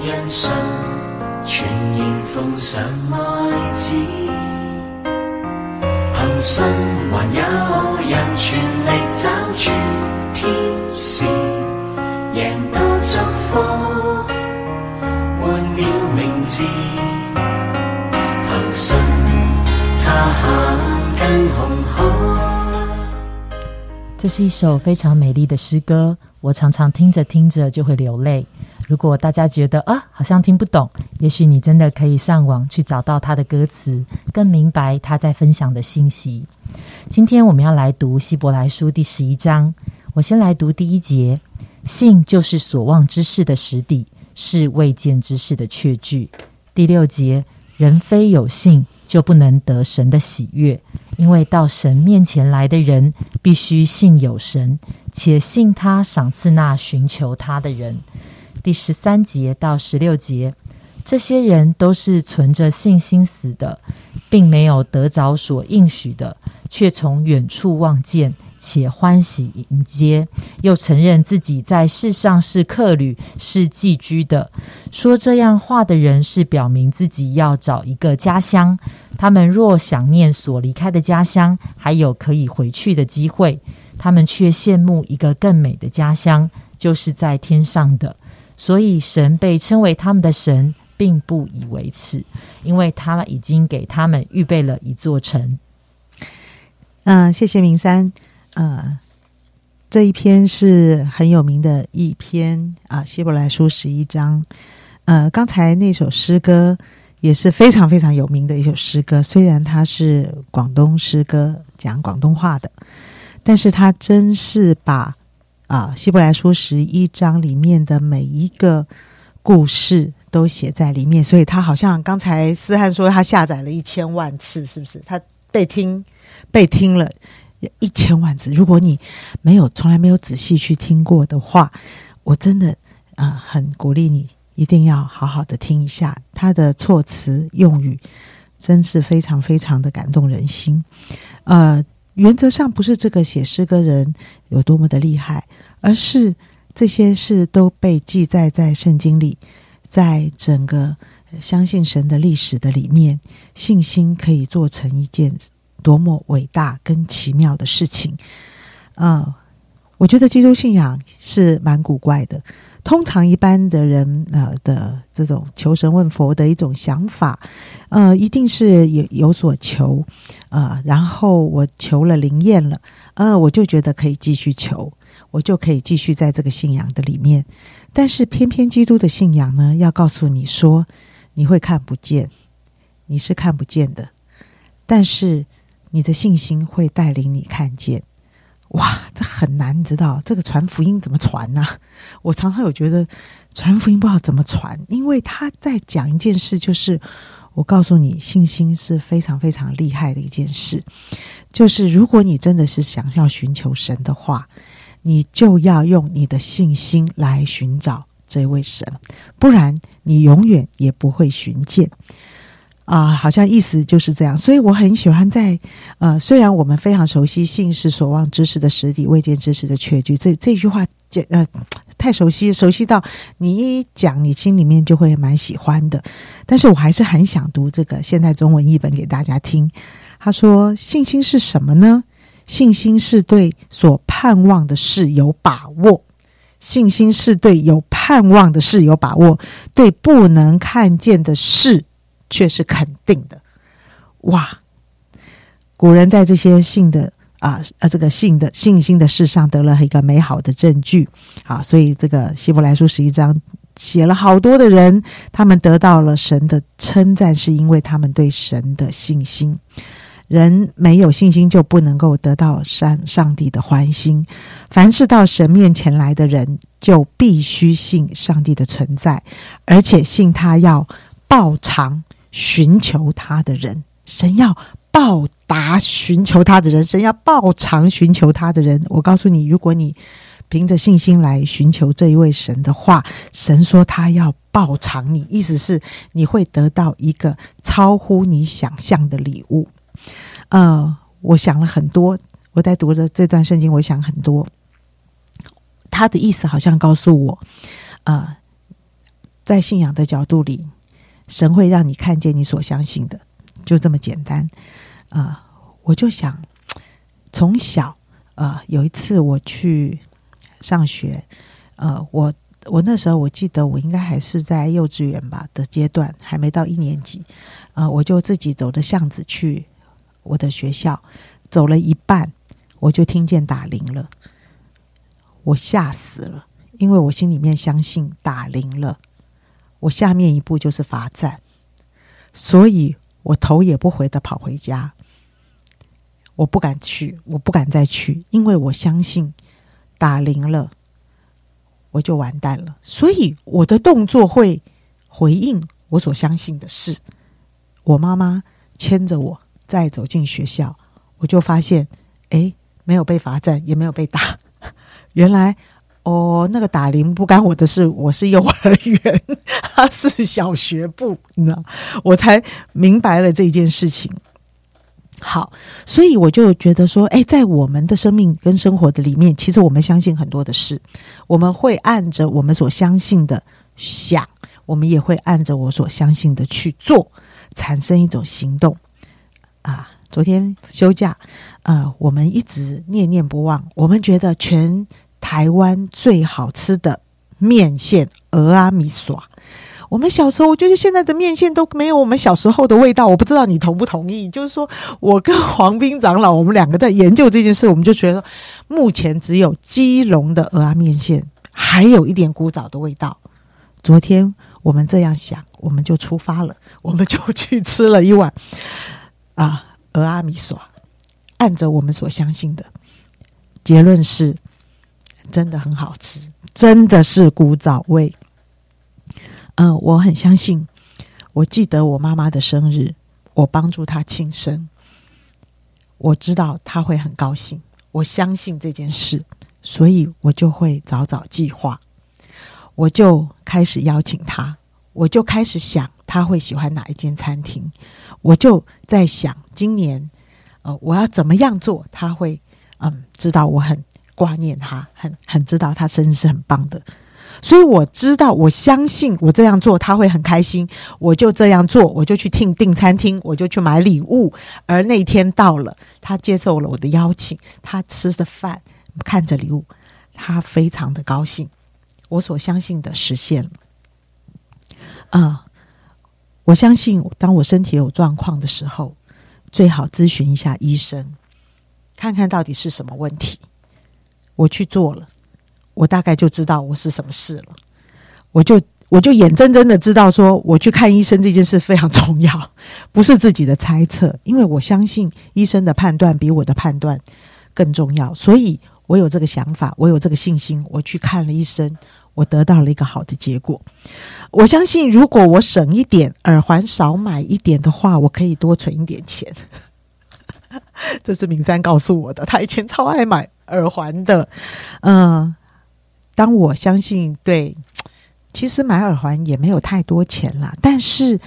因信全然奉上爱子，凭信还有人全力找住天使，赢到祝福，换了名字，凭信他肯跟红海。这是一首非常美丽的诗歌，我常常听着听着就会流泪。如果大家觉得啊，好像听不懂，也许你真的可以上网去找到他的歌词，更明白他在分享的信息。今天我们要来读希伯来书第十一章，我先来读第一节：信就是所望之事的实底，是未见之事的确据。第六节：人非有信，就不能得神的喜悦，因为到神面前来的人，必须信有神，且信他赏赐那寻求他的人。第十三节到十六节，这些人都是存着信心死的，并没有得着所应许的，却从远处望见，且欢喜迎接，又承认自己在世上是客旅，是寄居的。说这样话的人，是表明自己要找一个家乡。他们若想念所离开的家乡，还有可以回去的机会，他们却羡慕一个更美的家乡，就是在天上的。所以，神被称为他们的神，并不以为耻，因为他们已经给他们预备了一座城。嗯，谢谢明山。呃，这一篇是很有名的一篇啊，《希伯来书》十一章。呃，刚才那首诗歌也是非常非常有名的一首诗歌，虽然它是广东诗歌，讲广东话的，但是它真是把。啊，《希伯来书》十一章里面的每一个故事都写在里面，所以他好像刚才思翰说他下载了一千万次，是不是？他被听被听了一千万字。如果你没有从来没有仔细去听过的话，我真的啊很鼓励你一定要好好的听一下他的措辞用语，真是非常非常的感动人心。呃。原则上不是这个写诗歌人有多么的厉害，而是这些事都被记载在圣经里，在整个相信神的历史的里面，信心可以做成一件多么伟大跟奇妙的事情。啊，我觉得基督信仰是蛮古怪的。通常一般的人呃的这种求神问佛的一种想法，呃，一定是有有所求，呃，然后我求了灵验了，呃，我就觉得可以继续求，我就可以继续在这个信仰的里面。但是偏偏基督的信仰呢，要告诉你说，你会看不见，你是看不见的，但是你的信心会带领你看见。哇，这很难，知道这个传福音怎么传呢？我常常有觉得传福音不知道怎么传，因为他在讲一件事，就是我告诉你，信心是非常非常厉害的一件事。就是如果你真的是想要寻求神的话，你就要用你的信心来寻找这位神，不然你永远也不会寻见。啊，好像意思就是这样，所以我很喜欢在呃，虽然我们非常熟悉“信是所望之事的实底，未见之事的确据”这这句话，简呃，太熟悉，熟悉到你一讲，你心里面就会蛮喜欢的。但是我还是很想读这个现代中文译本给大家听。他说：“信心是什么呢？信心是对所盼望的事有把握，信心是对有盼望的事有把握，对不能看见的事。”却是肯定的，哇！古人在这些信的啊啊这个信的信心的事上得了一个美好的证据，好，所以这个希伯来书十一章写了好多的人，他们得到了神的称赞，是因为他们对神的信心。人没有信心，就不能够得到上上帝的欢心。凡是到神面前来的人，就必须信上帝的存在，而且信他要报偿。寻求他的人，神要报答寻求他的人，神要报偿寻求他的人。我告诉你，如果你凭着信心来寻求这一位神的话，神说他要报偿你，意思是你会得到一个超乎你想象的礼物。呃，我想了很多，我在读的这段圣经，我想很多。他的意思好像告诉我，呃，在信仰的角度里，神会让你看见你所相信的，就这么简单。啊、我就想，从小，呃，有一次我去上学，呃，我我那时候我记得我应该还是在幼稚园吧的阶段，还没到一年级，啊、我就自己走着巷子去我的学校，走了一半，我就听见打铃了，我吓死了，因为我心里面相信打铃了，我下面一步就是罚站，所以我头也不回的跑回家。我不敢去，我不敢再去，因为我相信打铃了，我就完蛋了。所以我的动作会回应我所相信的事。我妈妈牵着我再走进学校，我就发现，哎，没有被罚站，也没有被打。原来，哦，那个打铃不干我的事，我是幼儿园，他是小学部，你知道，我才明白了这件事情。好，所以我就觉得说，哎，在我们的生命跟生活的里面，其实我们相信很多的事，我们会按着我们所相信的想，我们也会按着我所相信的去做，产生一种行动。啊，昨天休假，呃，我们一直念念不忘，我们觉得全台湾最好吃的面线鹅阿米耍。我们小时候，我觉得现在的面线都没有我们小时候的味道。我不知道你同不同意？就是说我跟黄斌长老，我们两个在研究这件事，我们就觉得目前只有基隆的鹅阿面线还有一点古早的味道。昨天我们这样想，我们就出发了，我们就去吃了一碗啊鹅阿米耍，按着我们所相信的，结论是真的很好吃，真的是古早味。嗯、我很相信。我记得我妈妈的生日，我帮助她庆生，我知道她会很高兴，我相信这件事，所以我就会早早计划，我就开始邀请她，我就开始想她会喜欢哪一间餐厅，我就在想今年，呃，我要怎么样做，她会嗯知道我很挂念他，很很知道他生日是很棒的。所以我知道，我相信我这样做他会很开心，我就这样做，我就去订订餐厅，我就去买礼物。而那天到了，他接受了我的邀请，他吃的饭，看着礼物，他非常的高兴。我所相信的实现了。啊、我相信，当我身体有状况的时候，最好咨询一下医生，看看到底是什么问题。我去做了。我大概就知道我是什么事了，我就我就眼睁睁的知道说，我去看医生这件事非常重要，不是自己的猜测，因为我相信医生的判断比我的判断更重要，所以我有这个想法，我有这个信心，我去看了医生，我得到了一个好的结果。我相信，如果我省一点，耳环少买一点的话，我可以多存一点钱。这是明山告诉我的，他以前超爱买耳环的，嗯。当我相信对，其实买耳环也没有太多钱啦，但是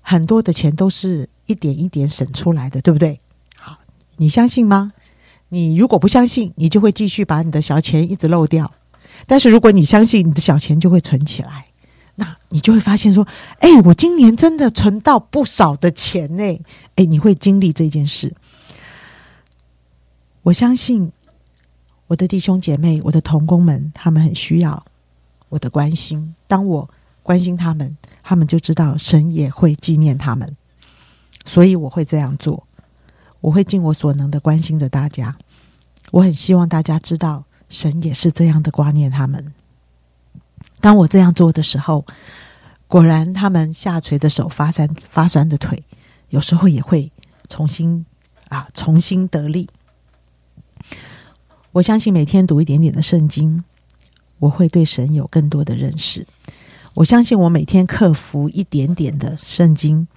很多的钱都是一点一点省出来的，对不对？好，你相信吗？你如果不相信，你就会继续把你的小钱一直漏掉；但是如果你相信，你的小钱就会存起来，那你就会发现说：“哎，我今年真的存到不少的钱呢！”哎，你会经历这件事。我相信。我的弟兄姐妹，我的同工们，他们很需要我的关心。当我关心他们，他们就知道神也会纪念他们，所以我会这样做。我会尽我所能的关心着大家。我很希望大家知道，神也是这样的挂念他们。当我这样做的时候，果然他们下垂的手、发酸发酸的腿，有时候也会重新啊，重新得力。我相信每天读一点点的圣经，我会对神有更多的认识。我相信我每天克服一点点的圣经，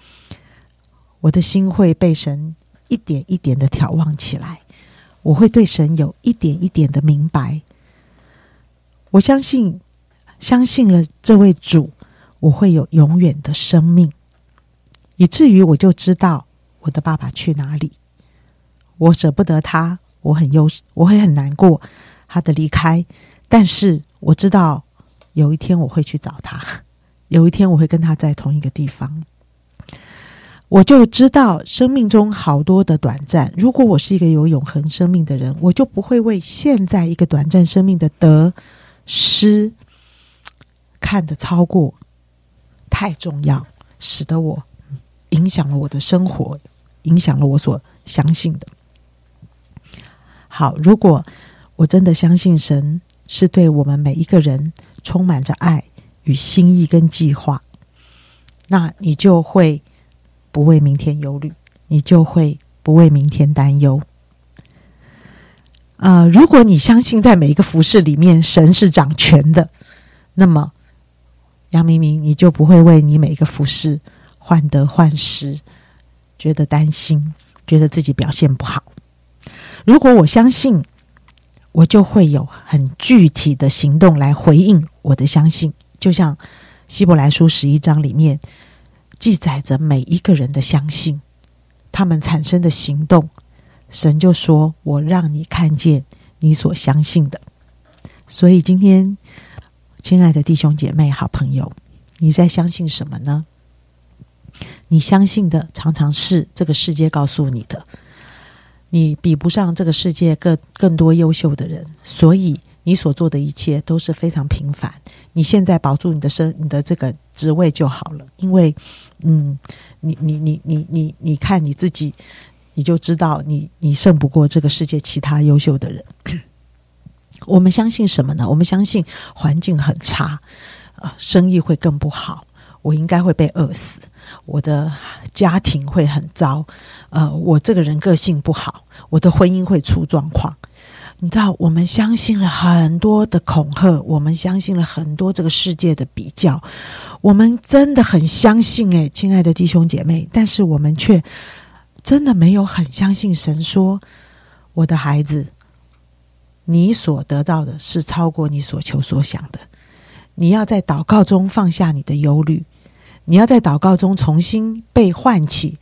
我的心会被神一点一点的眺望起来。我会对神有一点一点的明白。我相信，相信了这位主，我会有永远的生命，以至于我就知道我的爸爸去哪里。我舍不得他。我很忧，我会很难过他的离开，但是我知道有一天我会去找他，有一天我会跟他在同一个地方。我就知道生命中好多的短暂。如果我是一个有永恒生命的人，我就不会为现在一个短暂生命的得失看得超过太重要，使得我影响了我的生活，影响了我所相信的。好，如果我真的相信神是对我们每一个人充满着爱与心意跟计划，那你就会。不为明天忧虑，你就会不为明天担忧。啊，如果你相信在每一个服饰里面神是掌权的，那么杨明明你就不会为你每一个服饰患得患失，觉得担心，觉得自己表现不好。如果我相信，我就会有很具体的行动来回应我的相信，就像希伯来书十一章里面。记载着每一个人的相信，他们产生的行动，神就说：“我让你看见你所相信的。”所以今天，亲爱的弟兄姐妹、好朋友，你在相信什么呢？你相信的常常是这个世界告诉你的，你比不上这个世界更更多优秀的人，所以。你所做的一切都是非常平凡。你现在保住你的身，你的这个职位就好了。因为，嗯，你你你你你你看你自己，你就知道你你胜不过这个世界其他优秀的人。我们相信什么呢？我们相信环境很差，呃，生意会更不好，我应该会被饿死，我的家庭会很糟，呃，我这个人个性不好，我的婚姻会出状况。你知道，我们相信了很多的恐吓，我们相信了很多这个世界的比较，我们真的很相信诶，亲爱的弟兄姐妹，但是我们却真的没有很相信神说：“我的孩子，你所得到的是超过你所求所想的。你要在祷告中放下你的忧虑，你要在祷告中重新被唤起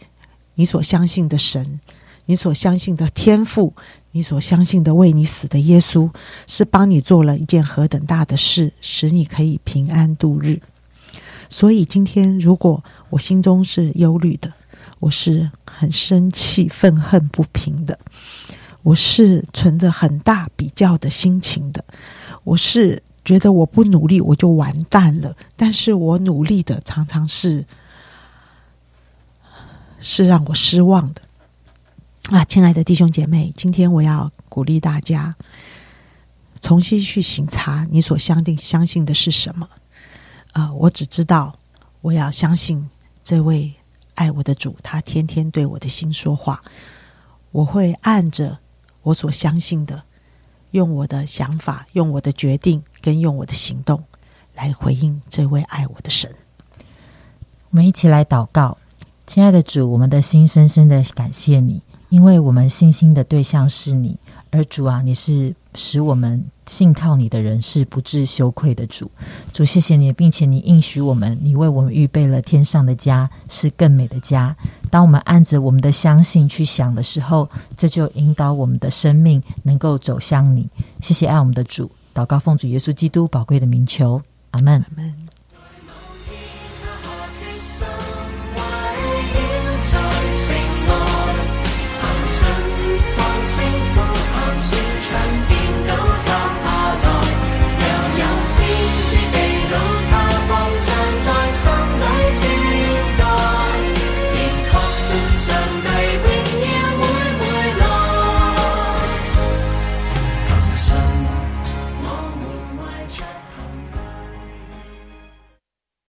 你所相信的神，你所相信的天赋。”你所相信的为你死的耶稣，是帮你做了一件何等大的事，使你可以平安度日。所以今天，如果我心中是忧虑的，我是很生气、愤恨不平的，我是存着很大比较的心情的，我是觉得我不努力我就完蛋了。但是我努力的常常是是让我失望的。啊，亲爱的弟兄姐妹，今天我要鼓励大家重新去醒察你所相定相信的是什么。啊，我只知道我要相信这位爱我的主，他天天对我的心说话。我会按着我所相信的，用我的想法、用我的决定跟用我的行动来回应这位爱我的神。我们一起来祷告，亲爱的主，我们的心深深的感谢你。因为我们信心的对象是你，而主啊，你是使我们信靠你的人是不致羞愧的主。主，谢谢你，并且你应许我们，你为我们预备了天上的家，是更美的家。当我们按着我们的相信去想的时候，这就引导我们的生命能够走向你。谢谢爱我们的主，祷告奉主耶稣基督宝贵的名求，阿门。阿。